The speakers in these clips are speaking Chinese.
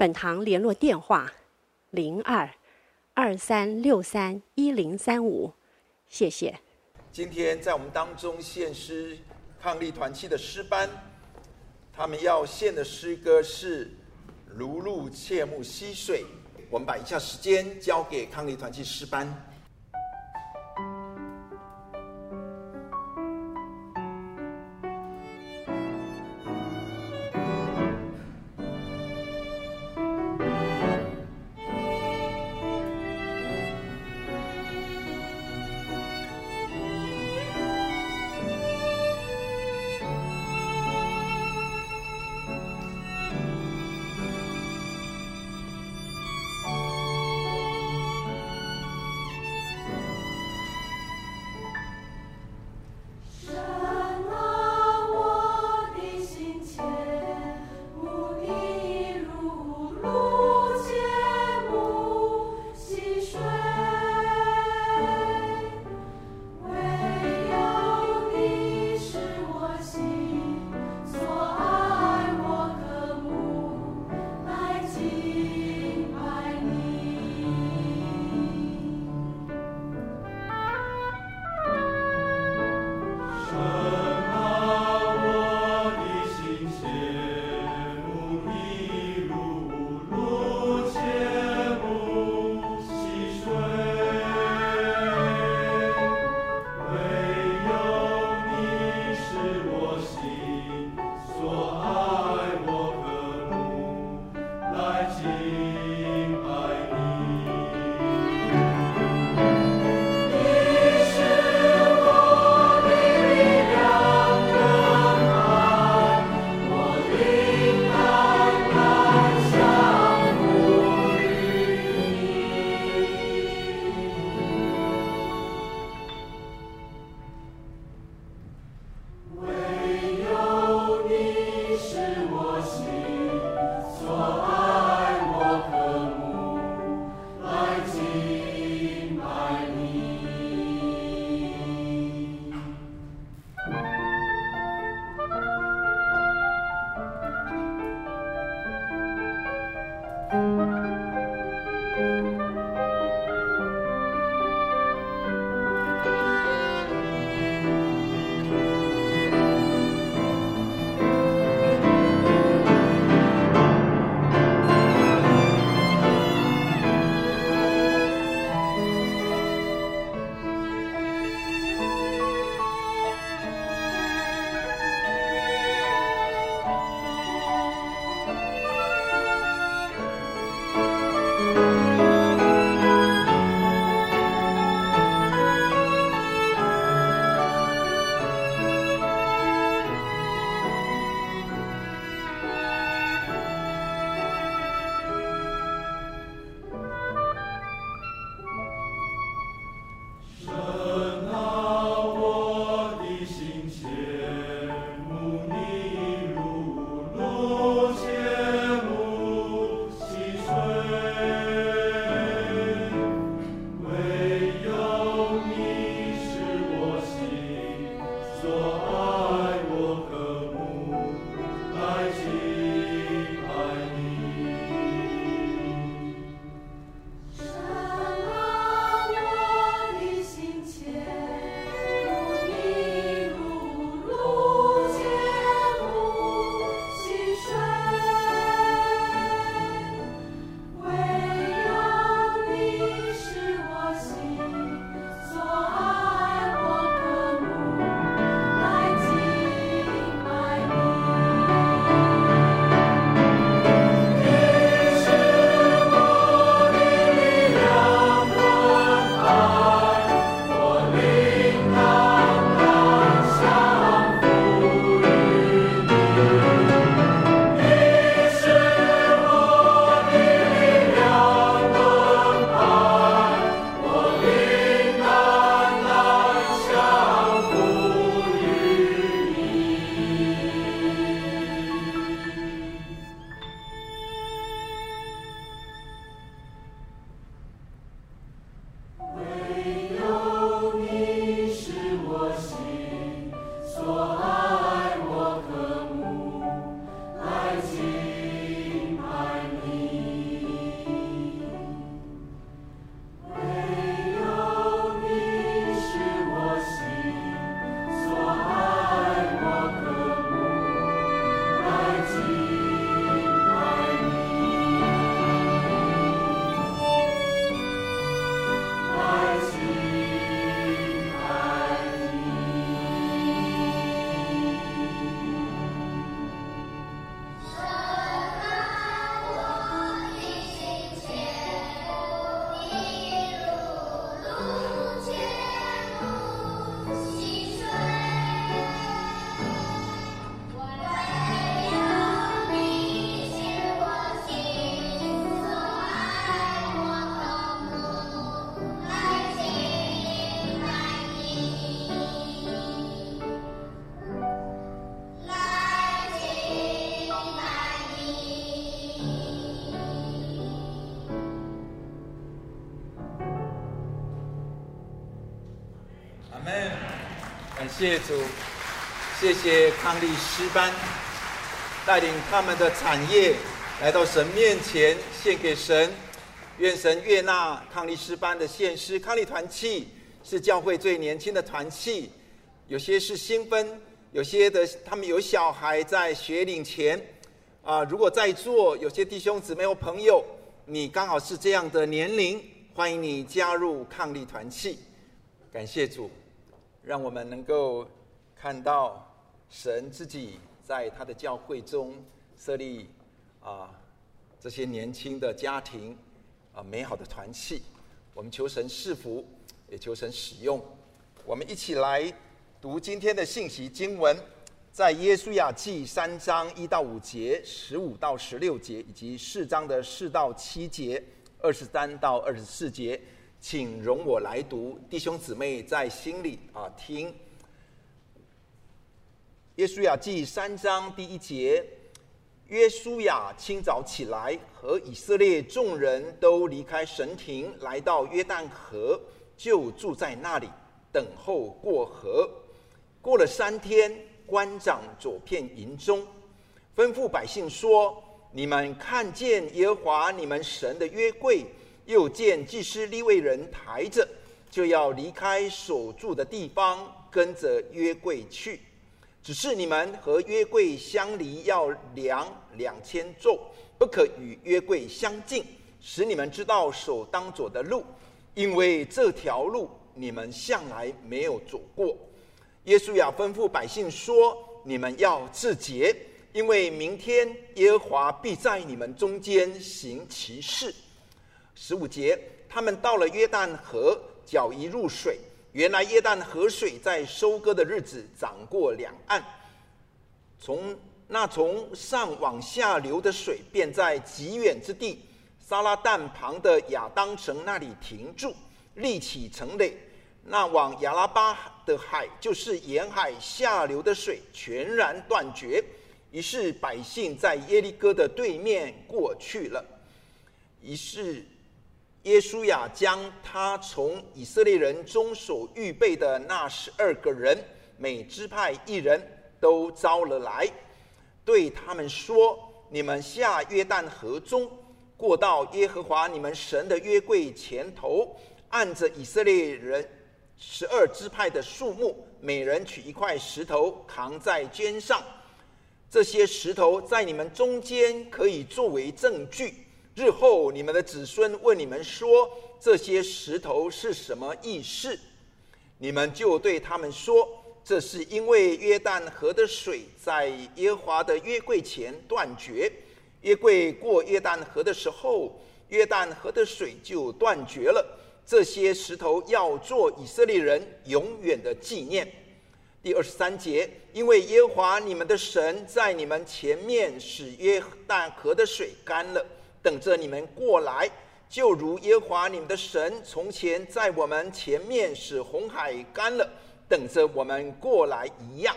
本堂联络电话：零二二三六三一零三五，谢谢。今天在我们当中献诗抗力团契的诗班，他们要献的诗歌是《如露切木溪水》。我们把以下时间交给抗力团契诗班。谢主，谢谢康利诗班带领他们的产业来到神面前献给神，愿神悦纳康利诗班的献诗。康利团契是教会最年轻的团契，有些是新婚，有些的他们有小孩在学龄前啊。如果在座有些弟兄姊妹或朋友，你刚好是这样的年龄，欢迎你加入康利团契。感谢主。让我们能够看到神自己在他的教会中设立啊这些年轻的家庭啊美好的团契，我们求神赐福，也求神使用。我们一起来读今天的信息经文，在耶稣亚记三章一到五节、十五到十六节，以及四章的四到七节、二十三到二十四节。请容我来读，弟兄姊妹在心里啊听。耶稣亚记三章第一节：约书亚清早起来，和以色列众人都离开神庭，来到约旦河，就住在那里，等候过河。过了三天，官长走遍营中，吩咐百姓说：“你们看见耶和华你们神的约柜。”又见祭司利未人抬着，就要离开所住的地方，跟着约柜去。只是你们和约柜相离要量两千肘，不可与约柜相近，使你们知道所当走的路，因为这条路你们向来没有走过。耶稣亚吩咐百姓说：“你们要自洁，因为明天耶和华必在你们中间行奇事。”十五节，他们到了约旦河，脚一入水，原来约旦河水在收割的日子涨过两岸。从那从上往下流的水，便在极远之地撒拉但旁的亚当城那里停住，立起城垒。那往亚拉巴的海，就是沿海下流的水，全然断绝。于是百姓在耶利哥的对面过去了。于是。耶稣亚将他从以色列人中所预备的那十二个人，每支派一人都招了来，对他们说：“你们下约旦河中，过到耶和华你们神的约柜前头，按着以色列人十二支派的数目，每人取一块石头扛在肩上。这些石头在你们中间可以作为证据。”日后你们的子孙问你们说，这些石头是什么意思？你们就对他们说：这是因为约旦河的水在耶和华的约柜前断绝。约柜过约旦河的时候，约旦河的水就断绝了。这些石头要做以色列人永远的纪念。第二十三节，因为耶和华你们的神在你们前面使约旦河的水干了。等着你们过来，就如耶和华你们的神从前在我们前面使红海干了，等着我们过来一样。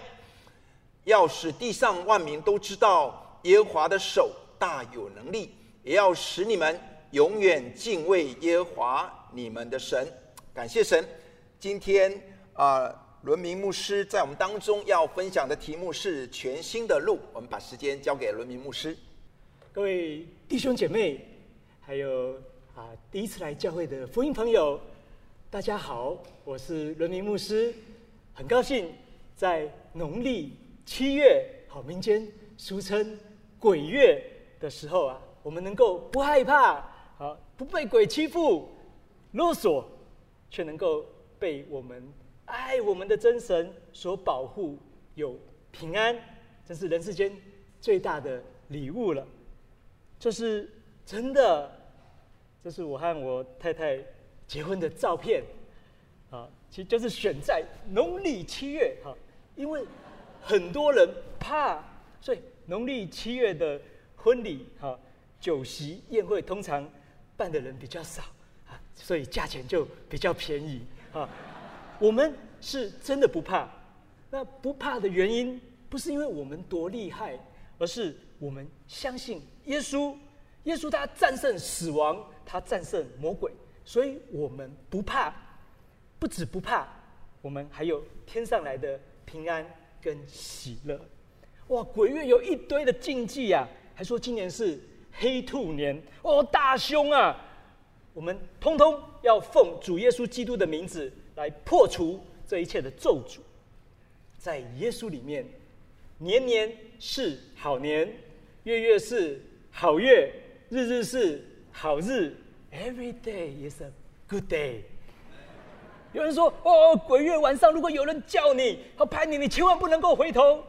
要使地上万民都知道耶和华的手大有能力，也要使你们永远敬畏耶和华你们的神。感谢神，今天啊，伦明牧师在我们当中要分享的题目是全新的路。我们把时间交给伦明牧师。各位弟兄姐妹，还有啊第一次来教会的福音朋友，大家好，我是伦明牧师，很高兴在农历七月，好民间俗称鬼月的时候啊，我们能够不害怕，好不被鬼欺负、勒索，却能够被我们爱我们的真神所保护，有平安，这是人世间最大的礼物了。这是真的，这是我和我太太结婚的照片，啊，其实就是选在农历七月，哈，因为很多人怕，所以农历七月的婚礼，哈，酒席宴会通常办的人比较少，啊，所以价钱就比较便宜，啊，我们是真的不怕，那不怕的原因不是因为我们多厉害，而是我们相信。耶稣，耶稣他战胜死亡，他战胜魔鬼，所以我们不怕，不止不怕，我们还有天上来的平安跟喜乐。哇，鬼月有一堆的禁忌啊，还说今年是黑兔年哦，大凶啊！我们通通要奉主耶稣基督的名字来破除这一切的咒诅，在耶稣里面，年年是好年，月月是好月，日日是好日，Every day is a good day。有人说：“哦，鬼月晚上如果有人叫你，要拍你，你千万不能够回头。”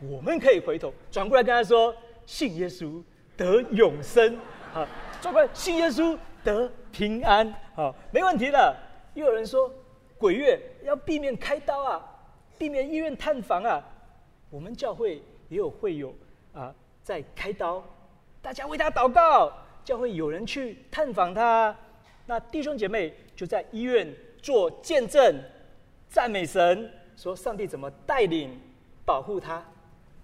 我们可以回头转过来跟他说：“信耶稣得永生。”好，转过来信耶稣。得平安，好，没问题的。又有人说，鬼月要避免开刀啊，避免医院探访啊。我们教会也有会友啊，在开刀，大家为他祷告，教会有人去探访他。那弟兄姐妹就在医院做见证，赞美神，说上帝怎么带领保护他，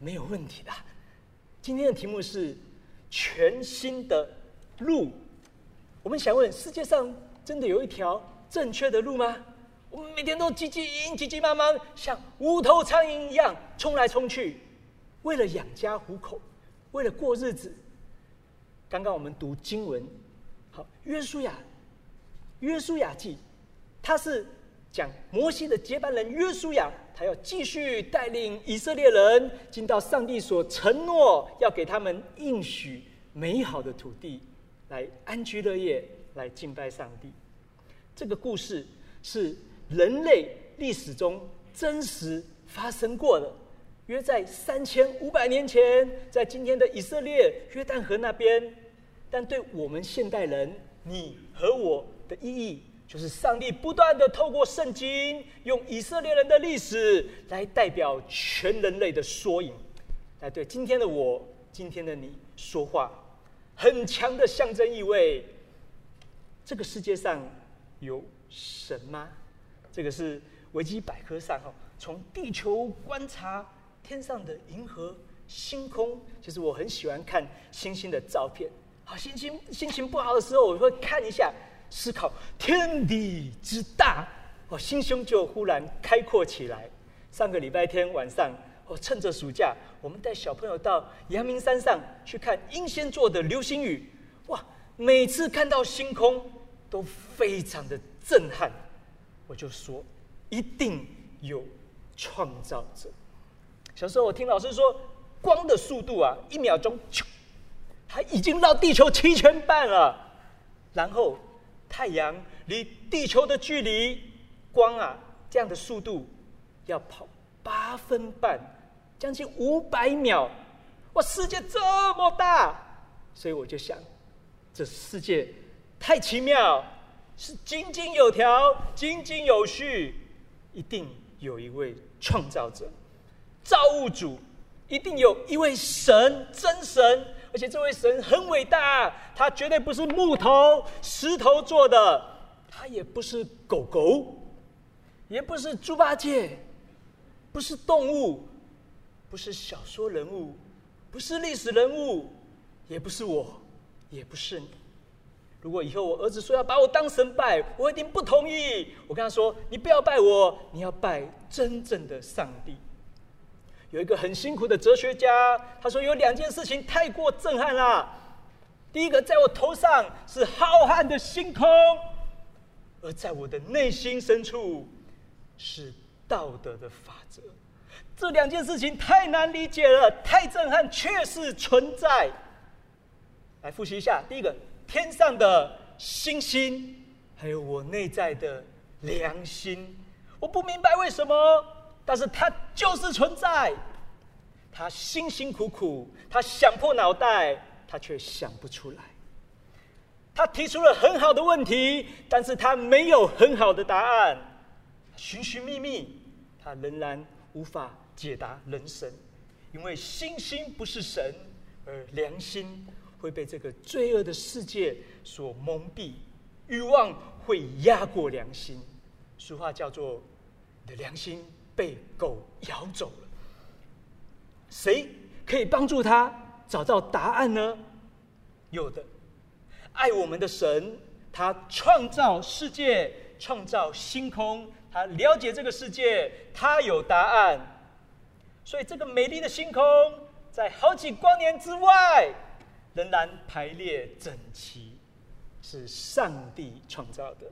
没有问题的。今天的题目是全新的路。我们想问：世界上真的有一条正确的路吗？我们每天都急急营、急急忙忙，像无头苍蝇一样冲来冲去，为了养家糊口，为了过日子。刚刚我们读经文，好，约书亚，约书亚记，他是讲摩西的接班人约书亚，他要继续带领以色列人进到上帝所承诺要给他们应许美好的土地。来安居乐业，来敬拜上帝。这个故事是人类历史中真实发生过的，约在三千五百年前，在今天的以色列约旦河那边。但对我们现代人，你和我的意义，就是上帝不断地透过圣经，用以色列人的历史来代表全人类的缩影，来对今天的我、今天的你说话。很强的象征意味。这个世界上有神吗？这个是维基百科上哈，从地球观察天上的银河、星空。其实我很喜欢看星星的照片。好，心情心情不好的时候，我会看一下，思考天地之大，哦，心胸就忽然开阔起来。上个礼拜天晚上。我趁着暑假，我们带小朋友到阳明山上去看英仙座的流星雨。哇，每次看到星空都非常的震撼。我就说，一定有创造者。小时候我听老师说，光的速度啊，一秒钟，它已经绕地球七圈半了。然后太阳离地球的距离，光啊这样的速度要跑。八分半，将近五百秒，哇！世界这么大，所以我就想，这世界太奇妙，是井井有条、井井有序，一定有一位创造者、造物主，一定有一位神、真神，而且这位神很伟大，他绝对不是木头、石头做的，他也不是狗狗，也不是猪八戒。不是动物，不是小说人物，不是历史人物，也不是我，也不是你。如果以后我儿子说要把我当神拜，我一定不同意。我跟他说：“你不要拜我，你要拜真正的上帝。”有一个很辛苦的哲学家，他说有两件事情太过震撼了。第一个，在我头上是浩瀚的星空，而在我的内心深处是。道德的法则，这两件事情太难理解了，太震撼，确实存在。来复习一下：第一个，天上的星星，还有我内在的良心。我不明白为什么，但是它就是存在。他辛辛苦苦，他想破脑袋，他却想不出来。他提出了很好的问题，但是他没有很好的答案。寻寻觅觅。他仍然无法解答人生，因为星星不是神，而良心会被这个罪恶的世界所蒙蔽，欲望会压过良心。俗话叫做“你的良心被狗咬走了”。谁可以帮助他找到答案呢？有的，爱我们的神，他创造世界，创造星空。他了解这个世界，他有答案。所以，这个美丽的星空，在好几光年之外，仍然排列整齐，是上帝创造的。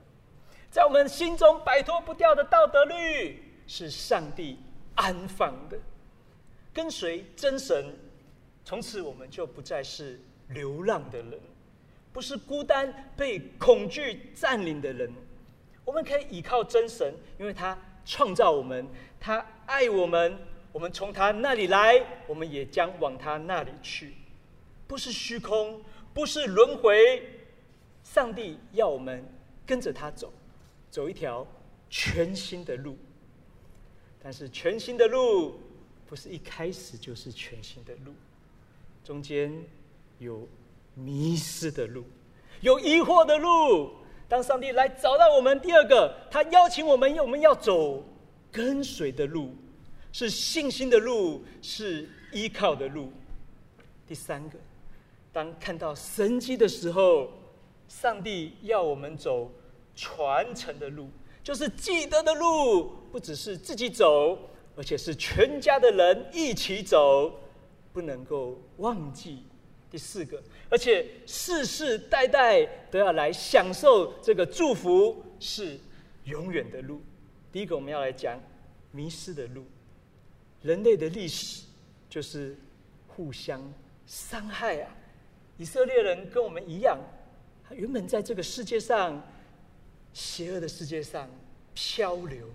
在我们心中摆脱不掉的道德律，是上帝安放的。跟随真神，从此我们就不再是流浪的人，不是孤单被恐惧占领的人。我们可以依靠真神，因为他创造我们，他爱我们，我们从他那里来，我们也将往他那里去。不是虚空，不是轮回，上帝要我们跟着他走，走一条全新的路。但是全新的路，不是一开始就是全新的路，中间有迷失的路，有疑惑的路。当上帝来找到我们，第二个，他邀请我们，我们要走跟随的路，是信心的路，是依靠的路。第三个，当看到神迹的时候，上帝要我们走传承的路，就是记得的路，不只是自己走，而且是全家的人一起走，不能够忘记。第四个，而且世世代代都要来享受这个祝福，是永远的路。第一个，我们要来讲迷失的路。人类的历史就是互相伤害啊！以色列人跟我们一样，他原本在这个世界上，邪恶的世界上漂流，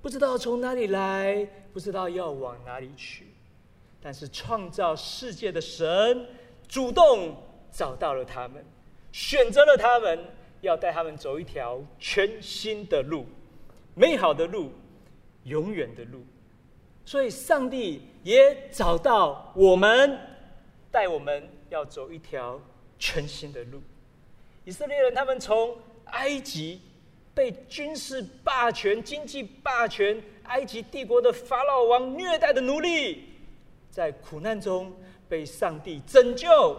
不知道从哪里来，不知道要往哪里去。但是创造世界的神，主动找到了他们，选择了他们，要带他们走一条全新的路，美好的路，永远的路。所以，上帝也找到我们，带我们要走一条全新的路。以色列人他们从埃及被军事霸权、经济霸权、埃及帝国的法老王虐待的奴隶，在苦难中。被上帝拯救，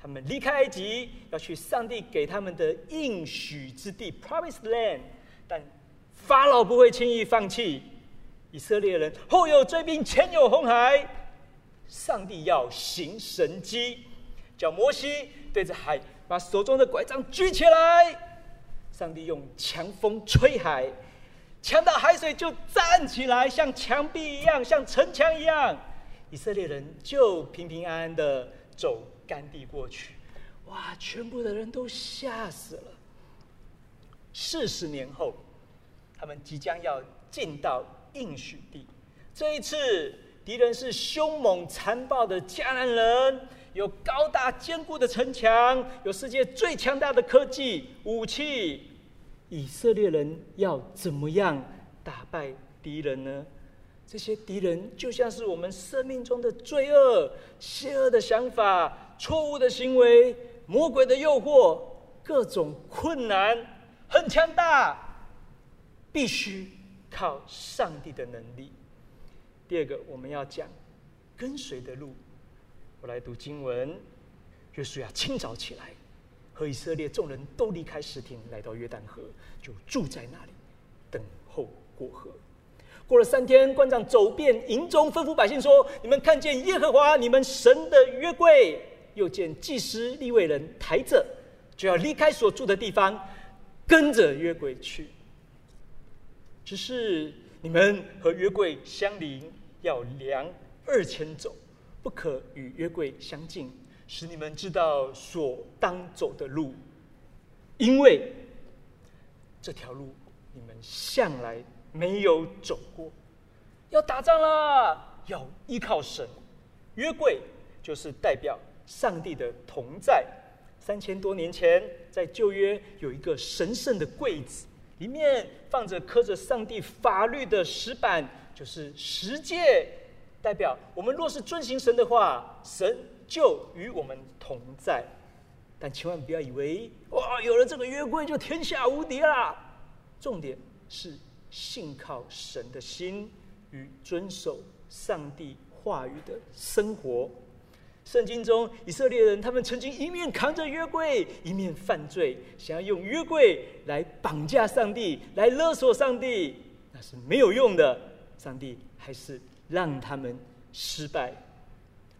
他们离开埃及，要去上帝给他们的应许之地 （Promised Land）。但法老不会轻易放弃以色列人。后有追兵，前有红海，上帝要行神迹，叫摩西对着海把手中的拐杖举起来。上帝用强风吹海，强到海水就站起来，像墙壁一样，像城墙一样。以色列人就平平安安的走干地过去，哇！全部的人都吓死了。四十年后，他们即将要进到应许地。这一次，敌人是凶猛残暴的迦南人，有高大坚固的城墙，有世界最强大的科技武器。以色列人要怎么样打败敌人呢？这些敌人就像是我们生命中的罪恶、邪恶的想法、错误的行为、魔鬼的诱惑、各种困难，很强大，必须靠上帝的能力。第二个，我们要讲跟随的路。我来读经文：约书亚清早起来，和以色列众人都离开示廷，来到约旦河，就住在那里，等候过河。过了三天，官长走遍营中，吩咐百姓说：“你们看见耶和华你们神的约柜，又见祭司利未人抬着，就要离开所住的地方，跟着约柜去。只是你们和约柜相邻，要量二千肘，不可与约柜相近，使你们知道所当走的路，因为这条路你们向来。”没有走过，要打仗了，要依靠神。约柜就是代表上帝的同在。三千多年前，在旧约有一个神圣的柜子，里面放着刻着上帝法律的石板，就是十诫，代表我们若是遵行神的话，神就与我们同在。但千万不要以为哇，有了这个约柜就天下无敌啦。重点是。信靠神的心与遵守上帝话语的生活。圣经中，以色列人他们曾经一面扛着约柜，一面犯罪，想要用约柜来绑架上帝，来勒索上帝。那是没有用的。上帝还是让他们失败。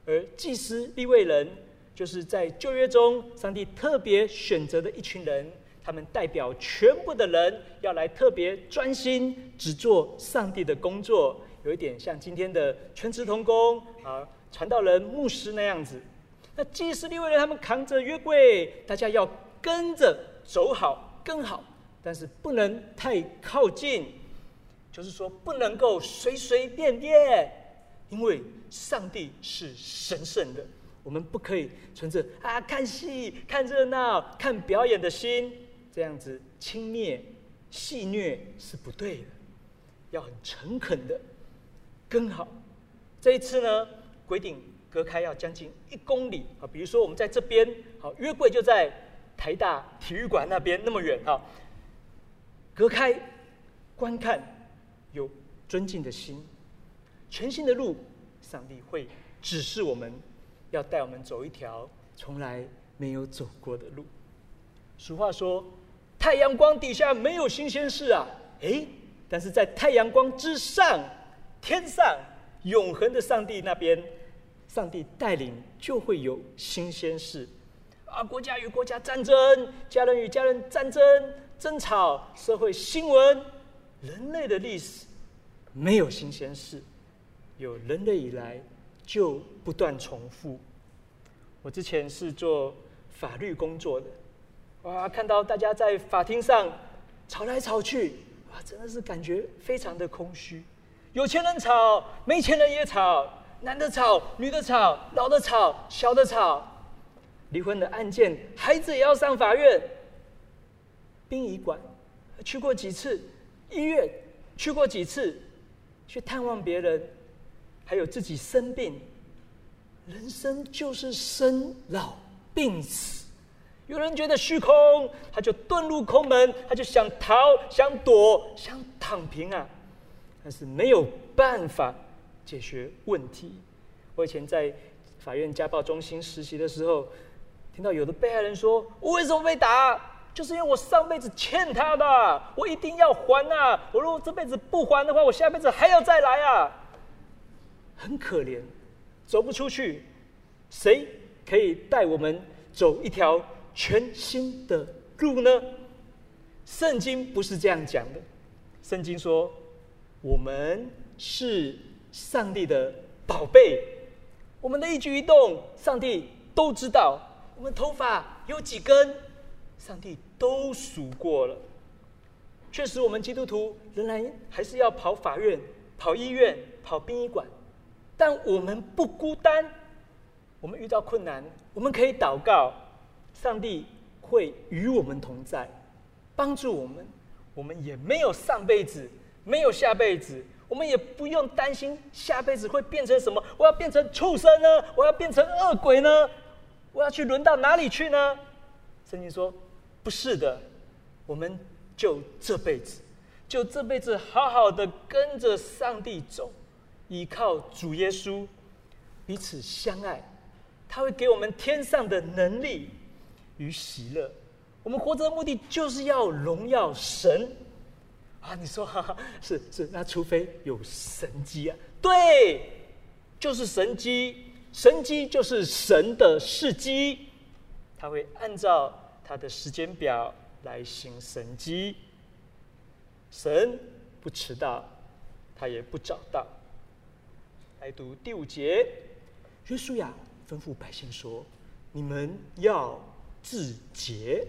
而祭司立位人，就是在旧约中，上帝特别选择的一群人，他们代表全部的人，要来特别专心只做上帝的工作，有一点像今天的全职同工啊，传道人、牧师那样子。那祭司立位人他们扛着约柜，大家要跟着走好、跟好，但是不能太靠近，就是说不能够随随便便，因为上帝是神圣的，我们不可以存着啊看戏、看热闹、看表演的心，这样子轻蔑、戏谑是不对的，要很诚恳的跟好。这一次呢，规定。隔开要将近一公里啊，比如说我们在这边，好，约柜就在台大体育馆那边那么远哈，隔开观看，尊敬的心，全新的路，上帝会指示我们，要带我们走一条从来没有走过的路。俗话说，太阳光底下没有新鲜事啊，诶，但是在太阳光之上，天上永恒的上帝那边。上帝带领就会有新鲜事，啊，国家与国家战争，家人与家人战争争吵，社会新闻，人类的历史没有新鲜事，有人类以来就不断重复。我之前是做法律工作的，哇，看到大家在法庭上吵来吵去，哇，真的是感觉非常的空虚，有钱人吵，没钱人也吵。男的吵，女的吵，老的吵，小的吵，离婚的案件，孩子也要上法院。殡仪馆去过几次，医院去过几次，去探望别人，还有自己生病。人生就是生老病死。有人觉得虚空，他就遁入空门，他就想逃、想躲、想躺平啊，但是没有办法。解决问题。我以前在法院家暴中心实习的时候，听到有的被害人说：“我为什么被打？就是因为我上辈子欠他的，我一定要还啊！我如果这辈子不还的话，我下辈子还要再来啊！”很可怜，走不出去。谁可以带我们走一条全新的路呢？圣经不是这样讲的。圣经说：“我们是。”上帝的宝贝，我们的一举一动，上帝都知道。我们头发有几根，上帝都数过了。确实，我们基督徒仍然还是要跑法院、跑医院、跑殡仪馆，但我们不孤单。我们遇到困难，我们可以祷告，上帝会与我们同在，帮助我们。我们也没有上辈子，没有下辈子。我们也不用担心下辈子会变成什么，我要变成畜生呢？我要变成恶鬼呢？我要去轮到哪里去呢？圣经说，不是的，我们就这辈子，就这辈子好好的跟着上帝走，依靠主耶稣，彼此相爱，他会给我们天上的能力与喜乐。我们活着的目的就是要荣耀神。啊，你说哈哈，是是，那除非有神迹啊，对，就是神迹，神迹就是神的事机，他会按照他的时间表来行神迹。神不迟到，他也不早到。来读第五节，约书亚吩咐百姓说：“你们要自洁，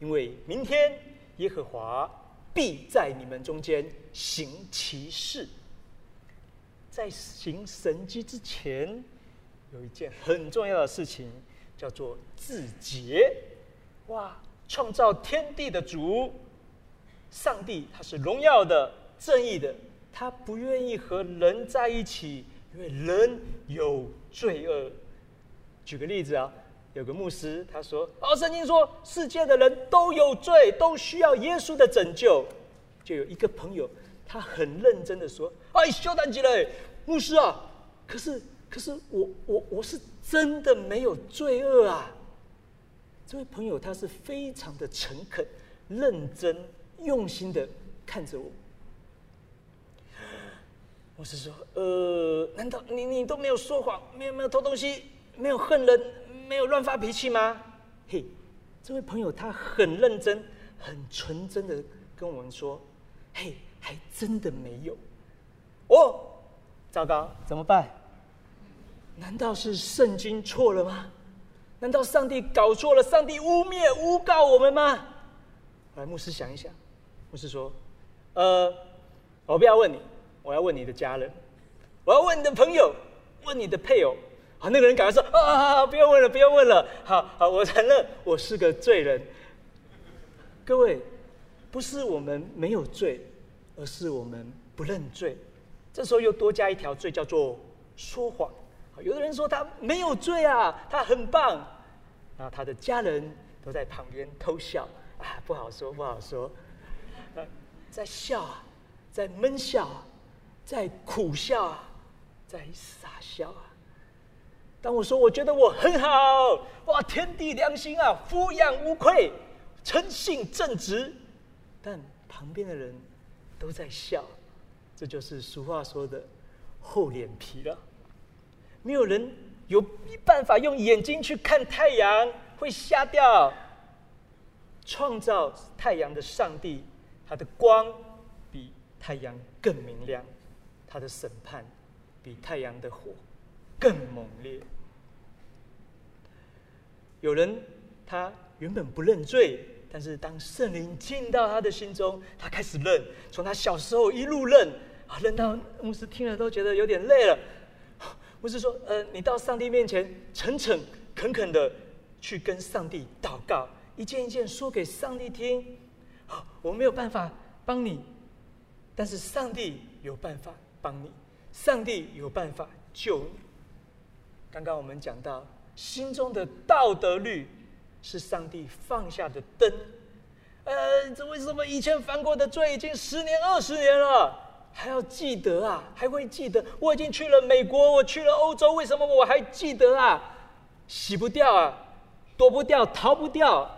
因为明天耶和华。”必在你们中间行奇事。在行神迹之前，有一件很重要的事情，叫做自洁。哇！创造天地的主，上帝他是荣耀的、正义的，他不愿意和人在一起，因为人有罪恶。举个例子啊。有个牧师他说：“哦，圣经说世界的人都有罪，都需要耶稣的拯救。”就有一个朋友，他很认真的说：“哎，修胆机嘞，牧师啊，可是可是我我我是真的没有罪恶啊。”这位朋友他是非常的诚恳、认真、用心的看着我。我是说：“呃，难道你你都没有说谎，没有没有偷东西，没有恨人，没有乱发脾气吗？”嘿，这位朋友他很认真、很纯真的跟我们说：“嘿，还真的没有。”哦，糟糕，怎么办？难道是圣经错了吗？难道上帝搞错了？上帝污蔑、诬告我们吗？来，牧师想一想。牧师说：“呃，我不要问你。”我要问你的家人，我要问你的朋友，问你的配偶。啊，那个人赶快说：“啊，不要问了，不要问了。好好，我承认我是个罪人。各位，不是我们没有罪，而是我们不认罪。这时候又多加一条罪，叫做说谎。有的人说他没有罪啊，他很棒。啊，他的家人都在旁边偷笑啊，不好说，不好说。在笑啊，在闷笑啊。”在苦笑啊，在傻笑啊。当我说我觉得我很好，哇，天地良心啊，俯仰无愧，诚信正直，但旁边的人都在笑，这就是俗话说的厚脸皮了。没有人有办法用眼睛去看太阳，会瞎掉。创造太阳的上帝，他的光比太阳更明亮。他的审判比太阳的火更猛烈。有人他原本不认罪，但是当圣灵进到他的心中，他开始认。从他小时候一路认，啊，认到牧师听了都觉得有点累了。不是说：“呃，你到上帝面前诚诚恳恳的去跟上帝祷告，一件一件说给上帝听。我没有办法帮你，但是上帝有办法。”帮你，上帝有办法救你。刚刚我们讲到，心中的道德律是上帝放下的灯。呃，这为什么以前犯过的罪已经十年、二十年了，还要记得啊？还会记得？我已经去了美国，我去了欧洲，为什么我还记得啊？洗不掉啊，躲不掉，逃不掉。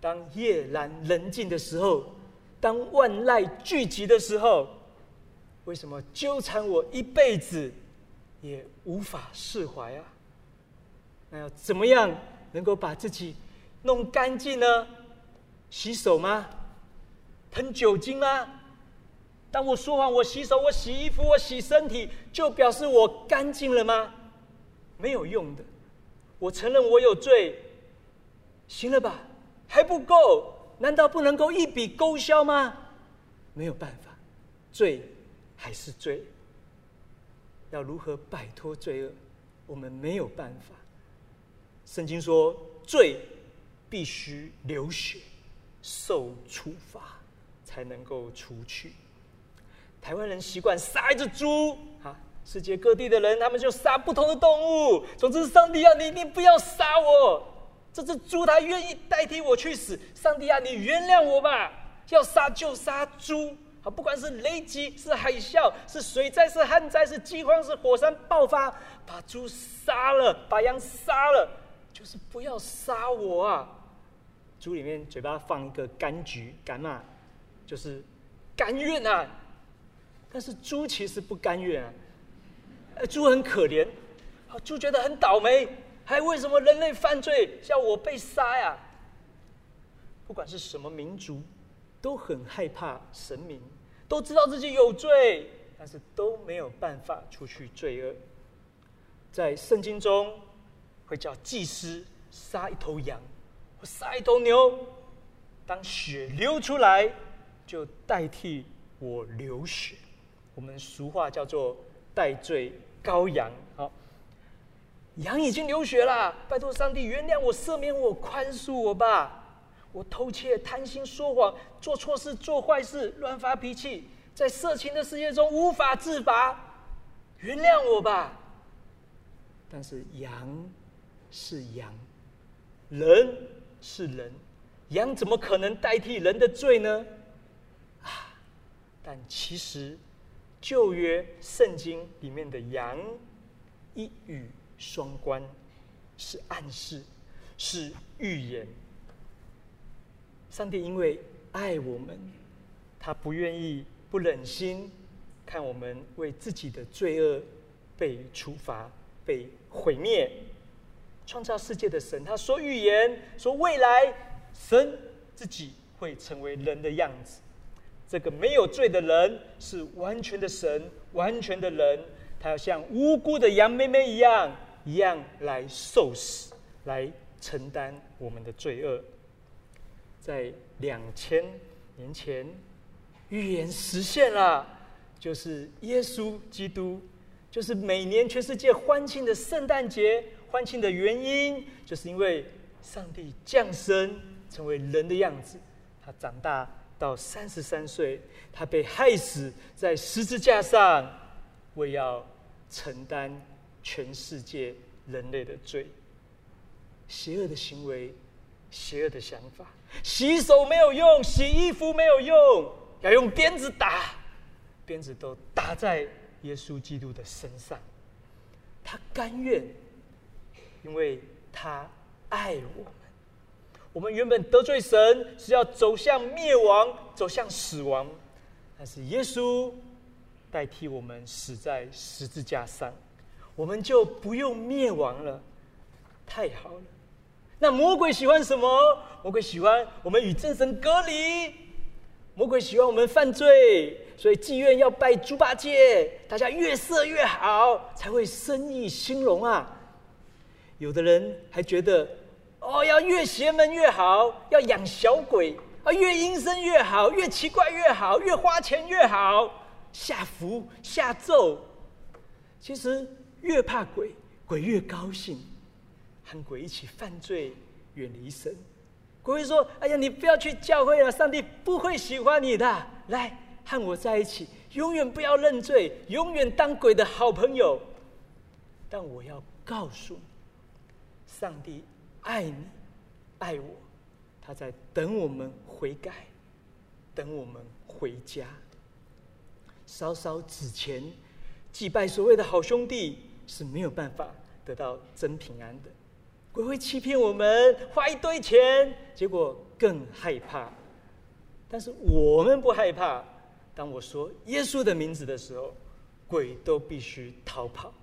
当夜阑人静的时候，当万籁俱寂的时候。为什么纠缠我一辈子也无法释怀啊？那要怎么样能够把自己弄干净呢？洗手吗？喷酒精吗？当我说完我洗手、我洗衣服、我洗身体，就表示我干净了吗？没有用的。我承认我有罪，行了吧？还不够？难道不能够一笔勾销吗？没有办法，罪。还是罪，要如何摆脱罪恶？我们没有办法。圣经说，罪必须流血，受处罚，才能够除去。台湾人习惯杀一只猪，啊，世界各地的人他们就杀不同的动物。总之，上帝啊，你一定不要杀我。这只猪它愿意代替我去死，上帝啊，你原谅我吧。要杀就杀猪。好，不管是雷击、是海啸、是水灾、是旱灾、是饥荒、是火山爆发，把猪杀了，把羊杀了，就是不要杀我啊！猪里面嘴巴放一个柑橘，柑嘛，就是甘愿啊。但是猪其实不甘愿啊，呃，猪很可怜，猪觉得很倒霉，还为什么人类犯罪叫我被杀呀？不管是什么民族。都很害怕神明，都知道自己有罪，但是都没有办法除去罪恶。在圣经中，会叫祭司杀一头羊或杀一头牛，当血流出来，就代替我流血。我们俗话叫做代罪羔羊。好，羊已经流血了，拜托上帝原谅我、赦免我、宽恕我吧。我偷窃、贪心、说谎、做错事、做坏事、乱发脾气，在色情的世界中无法自拔，原谅我吧。但是羊是羊，人是人，羊怎么可能代替人的罪呢？啊！但其实旧约圣经里面的羊一语双关，是暗示，是预言。上帝因为爱我们，他不愿意、不忍心看我们为自己的罪恶被处罚、被毁灭。创造世界的神，他说预言说未来神自己会成为人的样子。这个没有罪的人是完全的神，完全的人，他要像无辜的羊妹妹一样，一样来受死，来承担我们的罪恶。在两千年前，预言实现了，就是耶稣基督，就是每年全世界欢庆的圣诞节，欢庆的原因，就是因为上帝降生成为人的样子，他长大。到三十三岁，他被害死在十字架上，为要承担全世界人类的罪。邪恶的行为，邪恶的想法，洗手没有用，洗衣服没有用，要用鞭子打，鞭子都打在耶稣基督的身上。他甘愿，因为他爱我。我们原本得罪神，是要走向灭亡，走向死亡，但是耶稣代替我们死在十字架上，我们就不用灭亡了，太好了。那魔鬼喜欢什么？魔鬼喜欢我们与真神隔离，魔鬼喜欢我们犯罪，所以妓院要拜猪八戒，大家越色越好，才会生意兴隆啊。有的人还觉得。哦，要越邪门越好，要养小鬼啊，越阴森越好，越奇怪越好，越花钱越好，下符下咒。其实越怕鬼，鬼越高兴，和鬼一起犯罪，远离神。鬼会说：“哎呀，你不要去教会了，上帝不会喜欢你的。来和我在一起，永远不要认罪，永远当鬼的好朋友。”但我要告诉你，上帝。爱你，爱我，他在等我们悔改，等我们回家。烧烧纸钱，祭拜所谓的好兄弟是没有办法得到真平安的。鬼会欺骗我们，花一堆钱，结果更害怕。但是我们不害怕。当我说耶稣的名字的时候，鬼都必须逃跑。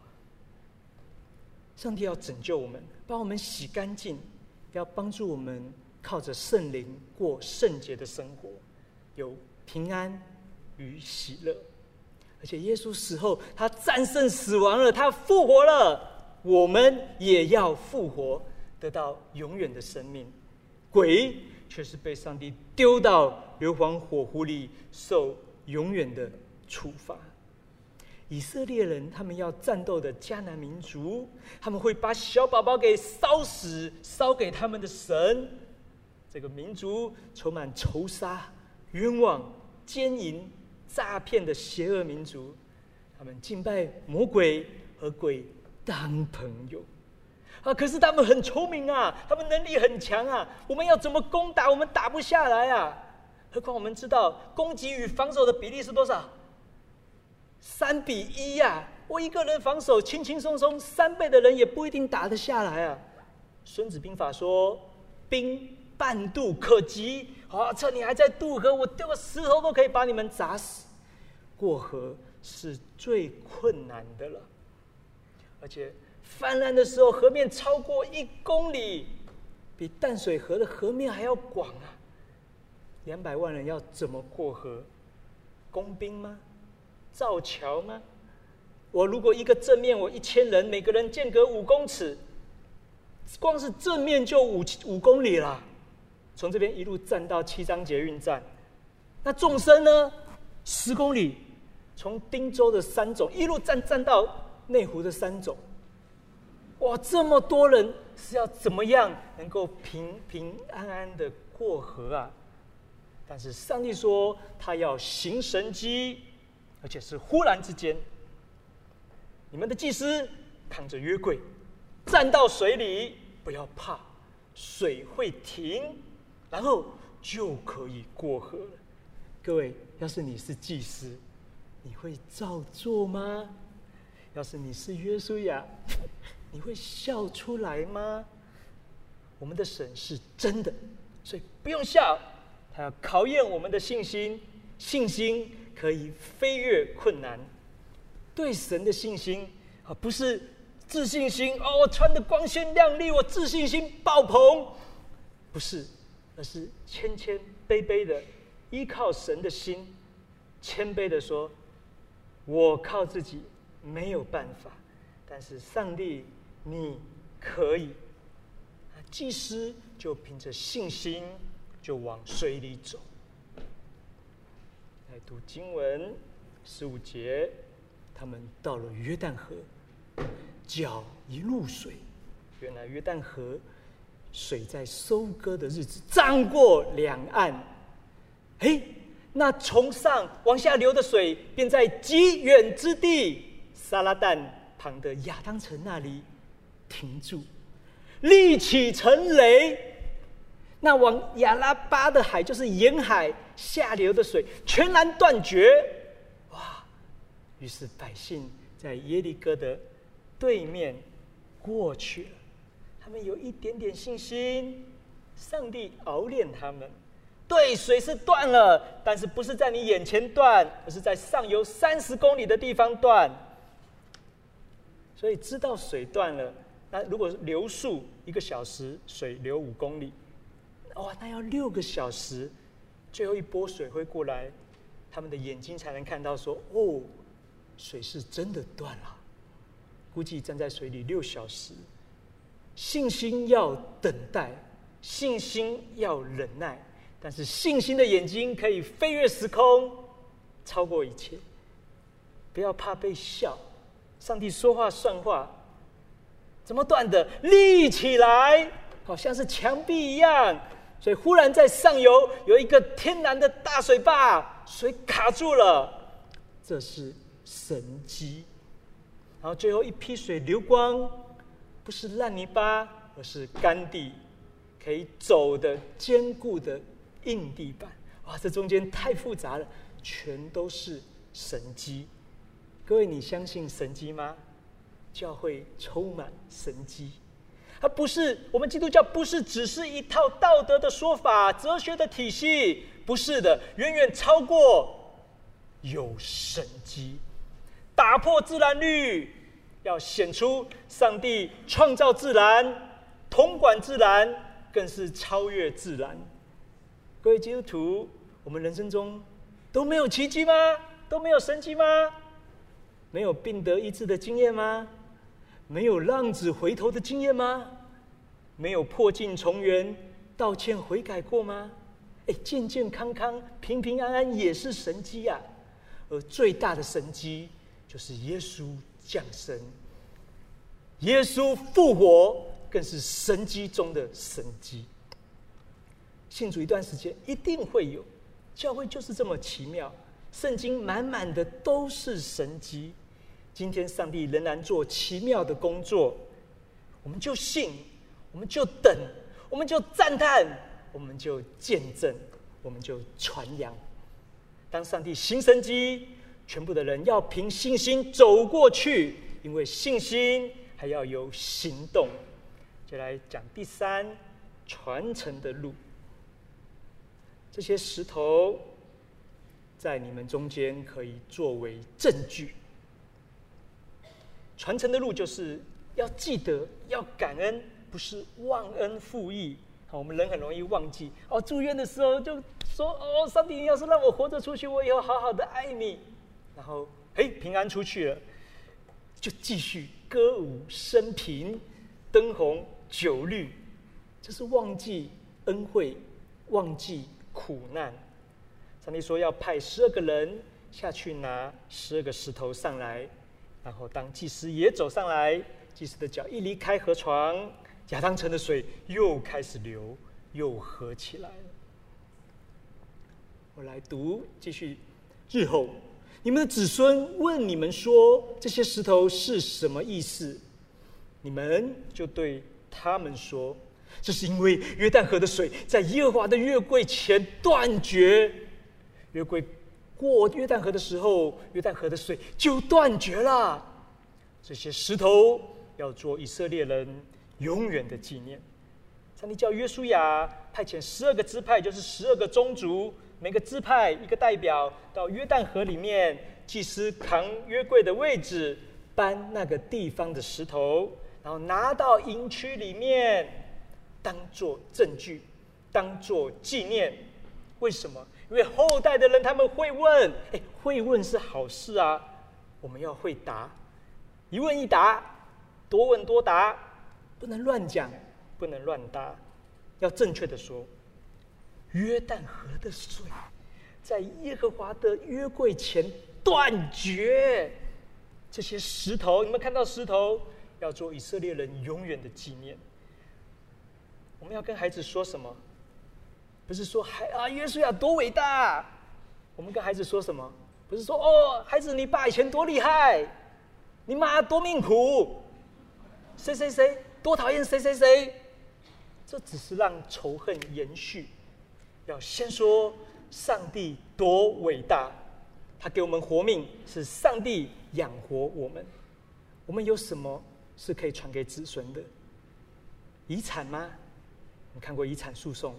上帝要拯救我们，把我们洗干净，要帮助我们靠着圣灵过圣洁的生活，有平安与喜乐。而且耶稣死后，他战胜死亡了，他复活了，我们也要复活，得到永远的生命。鬼却是被上帝丢到硫磺火湖里，受永远的处罚。以色列人，他们要战斗的迦南民族，他们会把小宝宝给烧死，烧给他们的神。这个民族充满仇杀、冤枉、奸淫、诈骗的邪恶民族，他们敬拜魔鬼和鬼当朋友啊！可是他们很聪明啊，他们能力很强啊。我们要怎么攻打？我们打不下来啊！何况我们知道攻击与防守的比例是多少？三比一呀、我一个人防守轻轻松松，三倍的人也不一定打得下来啊。孙子兵法说：“兵半渡可及。”啊，趁你还在渡河，我丢个石头都可以把你们砸死。过河是最困难的了，而且泛滥的时候，河面超过一公里，比淡水河的河面还要广啊！两百万人要怎么过河？工兵吗？造桥吗？我如果一个正面，我一千人，每个人间隔五公尺，光是正面就五五公里了。从这边一路站到七张捷运站，那纵深呢？十公里，从汀州的三总一路站站到内湖的三总。哇，这么多人是要怎么样能够平平安安的过河啊？但是上帝说他要行神迹。而且是忽然之间，你们的祭司扛着约柜，站到水里，不要怕，水会停，然后就可以过河了。各位，要是你是祭司，你会照做吗？要是你是约书亚，你会笑出来吗？我们的神是真的，所以不用笑，他要考验我们的信心，信心。可以飞越困难。对神的信心啊，不是自信心哦，我穿的光鲜亮丽，我自信心爆棚，不是，而是谦谦卑卑的依靠神的心，谦卑的说：“我靠自己没有办法，但是上帝，你可以。”祭司就凭着信心，就往水里走。来读经文十五节，他们到了约旦河，脚一入水，原来约旦河水在收割的日子涨过两岸。嘿，那从上往下流的水，便在极远之地撒拉旦旁的亚当城那里停住。立起成雷，那往亚拉巴的海，就是沿海下流的水，全然断绝。哇！于是百姓在耶利哥的对面过去了。他们有一点点信心，上帝熬炼他们。对，水是断了，但是不是在你眼前断，而是在上游三十公里的地方断。所以知道水断了。那如果流速一个小时，水流五公里，哇，那要六个小时，最后一波水会过来，他们的眼睛才能看到说，哦，水是真的断了。估计站在水里六小时，信心要等待，信心要忍耐，但是信心的眼睛可以飞越时空，超过一切。不要怕被笑，上帝说话算话。怎么断的？立起来，好像是墙壁一样。所以忽然在上游有一个天然的大水坝，水卡住了，这是神机。然后最后一批水流光，不是烂泥巴，而是干地，可以走的坚固的硬地板。哇，这中间太复杂了，全都是神机。各位，你相信神机吗？教会充满神机，它不是我们基督教，不是只是一套道德的说法、哲学的体系，不是的，远远超过有神迹，打破自然律，要显出上帝创造自然、统管自然，更是超越自然。各位基督徒，我们人生中都没有奇迹吗？都没有神迹吗？没有病得医治的经验吗？没有浪子回头的经验吗？没有破镜重圆、道歉悔改过吗？哎，健健康康、平平安安也是神迹呀、而最大的神迹就是耶稣降生，耶稣复活，更是神迹中的神迹。信主一段时间，一定会有教会就是这么奇妙，圣经满满的都是神迹。今天上帝仍然做奇妙的工作，我们就信，我们就等，我们就赞叹，我们就见证，我们就传扬。当上帝行神机，全部的人要凭信心走过去，因为信心还要有行动。就来讲第三传承的路，这些石头在你们中间可以作为证据。传承的路就是要记得，要感恩，不是忘恩负义。好，我们人很容易忘记。哦，住院的时候就说：“哦，上帝，你要是让我活着出去，我以后好好的爱你。”然后，嘿，平安出去了，就继续歌舞升平，灯红酒绿，这是忘记恩惠，忘记苦难。上帝说要派十二个人下去拿十二个石头上来。然后，当祭司也走上来，祭司的脚一离开河床，亚当城的水又开始流，又合起来了。我来读，继续。日后，你们的子孙问你们说：“这些石头是什么意思？”你们就对他们说：“这是因为约旦河的水在耶和华的月柜前断绝，月柜。”过约旦河的时候，约旦河的水就断绝了。这些石头要做以色列人永远的纪念。上帝叫约书亚派遣十二个支派，就是十二个宗族，每个支派一个代表到约旦河里面，祭司扛约柜的位置，搬那个地方的石头，然后拿到营区里面，当做证据，当做纪念。为什么？因为后代的人他们会问，哎，会问是好事啊，我们要会答，一问一答，多问多答，不能乱讲，不能乱答，要正确的说。约旦河的水在耶和华的约柜前断绝，这些石头，你们看到石头，要做以色列人永远的纪念。我们要跟孩子说什么？不是说孩啊，约书亚多伟大！我们跟孩子说什么？不是说哦，孩子，你爸以前多厉害，你妈多命苦，谁谁谁多讨厌谁谁谁，这只是让仇恨延续。要先说上帝多伟大，他给我们活命，是上帝养活我们。我们有什么是可以传给子孙的？遗产吗？你看过遗产诉讼？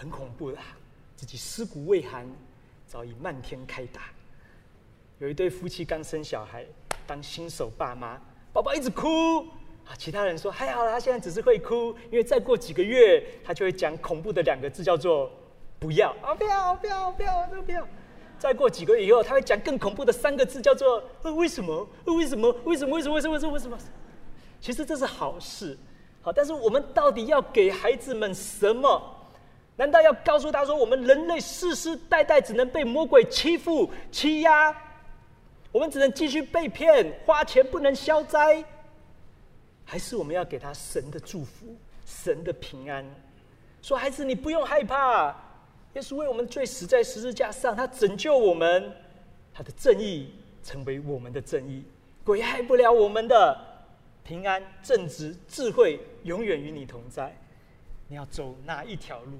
很恐怖的，自己尸骨未寒，早已漫天开打。有一对夫妻刚生小孩，当新手爸妈，宝宝一直哭啊。其他人说还好啦，他现在只是会哭，因为再过几个月，他就会讲恐怖的两个字，叫做“不要”啊，不要，不要，不要，都不要。再过几个月以后，他会讲更恐怖的三个字，叫做“为什么？为什么？为什么？为什么？为什么？为什么？为什么？”其实这是好事，好，但是我们到底要给孩子们什么？难道要告诉他说，我们人类世世代代只能被魔鬼欺负、欺压，我们只能继续被骗，花钱不能消灾？还是我们要给他神的祝福、神的平安？说孩子，你不用害怕，耶稣为我们罪死在十字架上，他拯救我们，他的正义成为我们的正义，鬼害不了我们的平安、正直、智慧，永远与你同在。你要走哪一条路？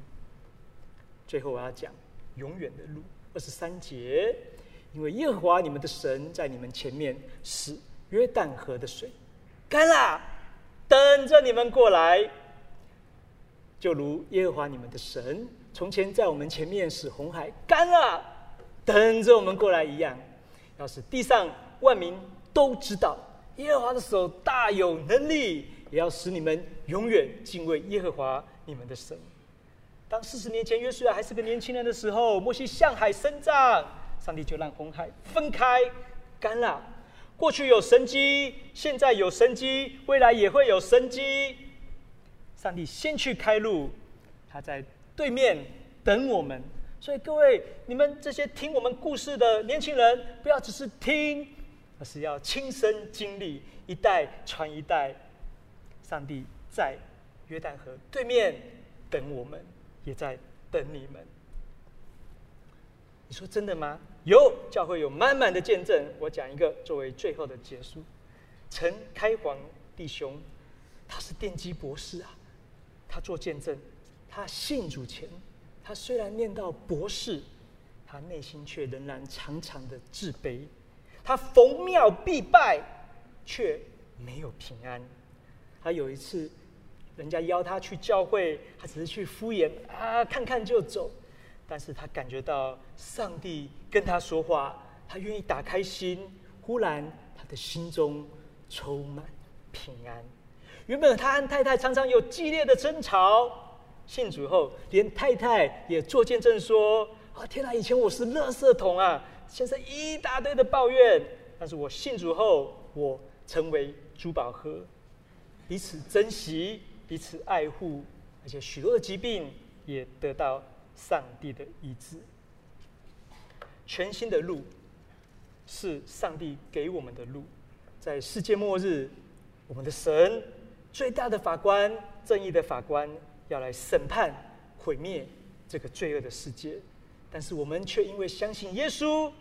最后我要讲永远的路，二十三节，因为耶和华你们的神在你们前面使约旦河的水干了，等着你们过来，就如耶和华你们的神从前在我们前面使红海干了，等着我们过来一样。要是地上万民都知道耶和华的手大有能力，也要使你们永远敬畏耶和华你们的神。当四十年前约书亚还是个年轻人的时候，摩西向海伸杖，上帝就让红海分开，干了。过去有神迹，现在有神迹，未来也会有神迹。上帝先去开路，他在对面等我们。所以各位，你们这些听我们故事的年轻人，不要只是听，而是要亲身经历，一代传一代。上帝在约旦河对面等我们。也在等你们。你说真的吗？有教会有满满的见证。我讲一个作为最后的结束。陈开煌弟兄，他是电机博士啊，他做见证。他信主前，他虽然念到博士，他内心却仍然常常的自卑。他逢庙必拜，却没有平安。他有一次。人家邀他去教会，他只是去敷衍啊，看看就走。但是他感觉到上帝跟他说话，他愿意打开心。忽然，他的心中充满平安。原本他和太太常常有激烈的争吵，信主后，连太太也做见证说：“啊，天哪！以前我是垃圾桶啊，现在一大堆的抱怨。但是我信主后，我成为珠宝盒，彼此珍惜。”彼此爱护，而且许多的疾病也得到上帝的医治。全新的路是上帝给我们的路，在世界末日，我们的神最大的法官、正义的法官要来审判、毁灭这个罪恶的世界，但是我们却因为相信耶稣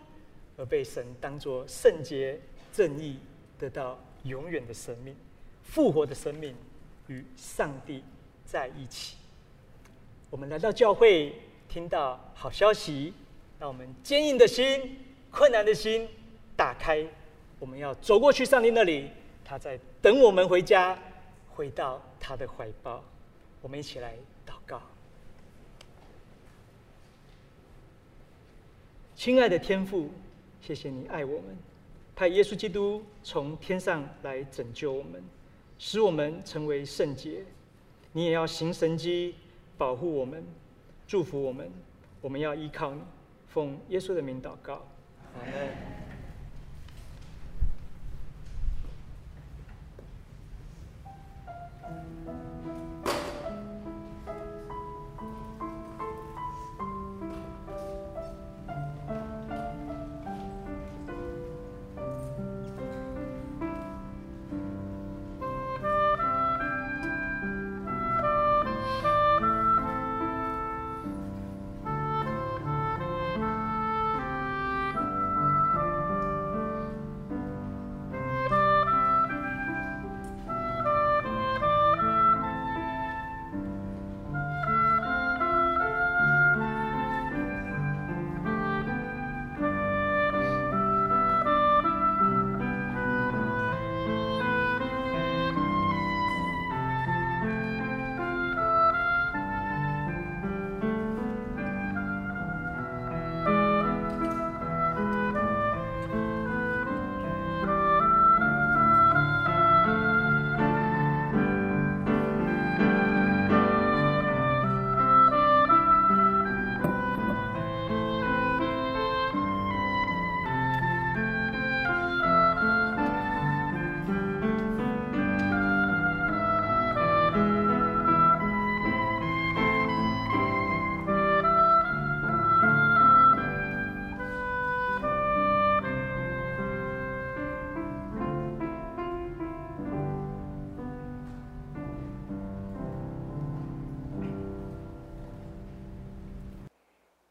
而被神当作圣洁、正义，得到永远的生命、复活的生命。与上帝在一起。我们来到教会，听到好消息，让我们坚硬的心、困难的心打开。我们要走过去上帝那里，他在等我们回家，回到他的怀抱。我们一起来祷告。亲爱的天父，谢谢你爱我们，派耶稣基督从天上来拯救我们，使我们成为圣洁。你也要行神机，保护我们，祝福我们。我们要依靠你，奉耶稣的名祷告。好。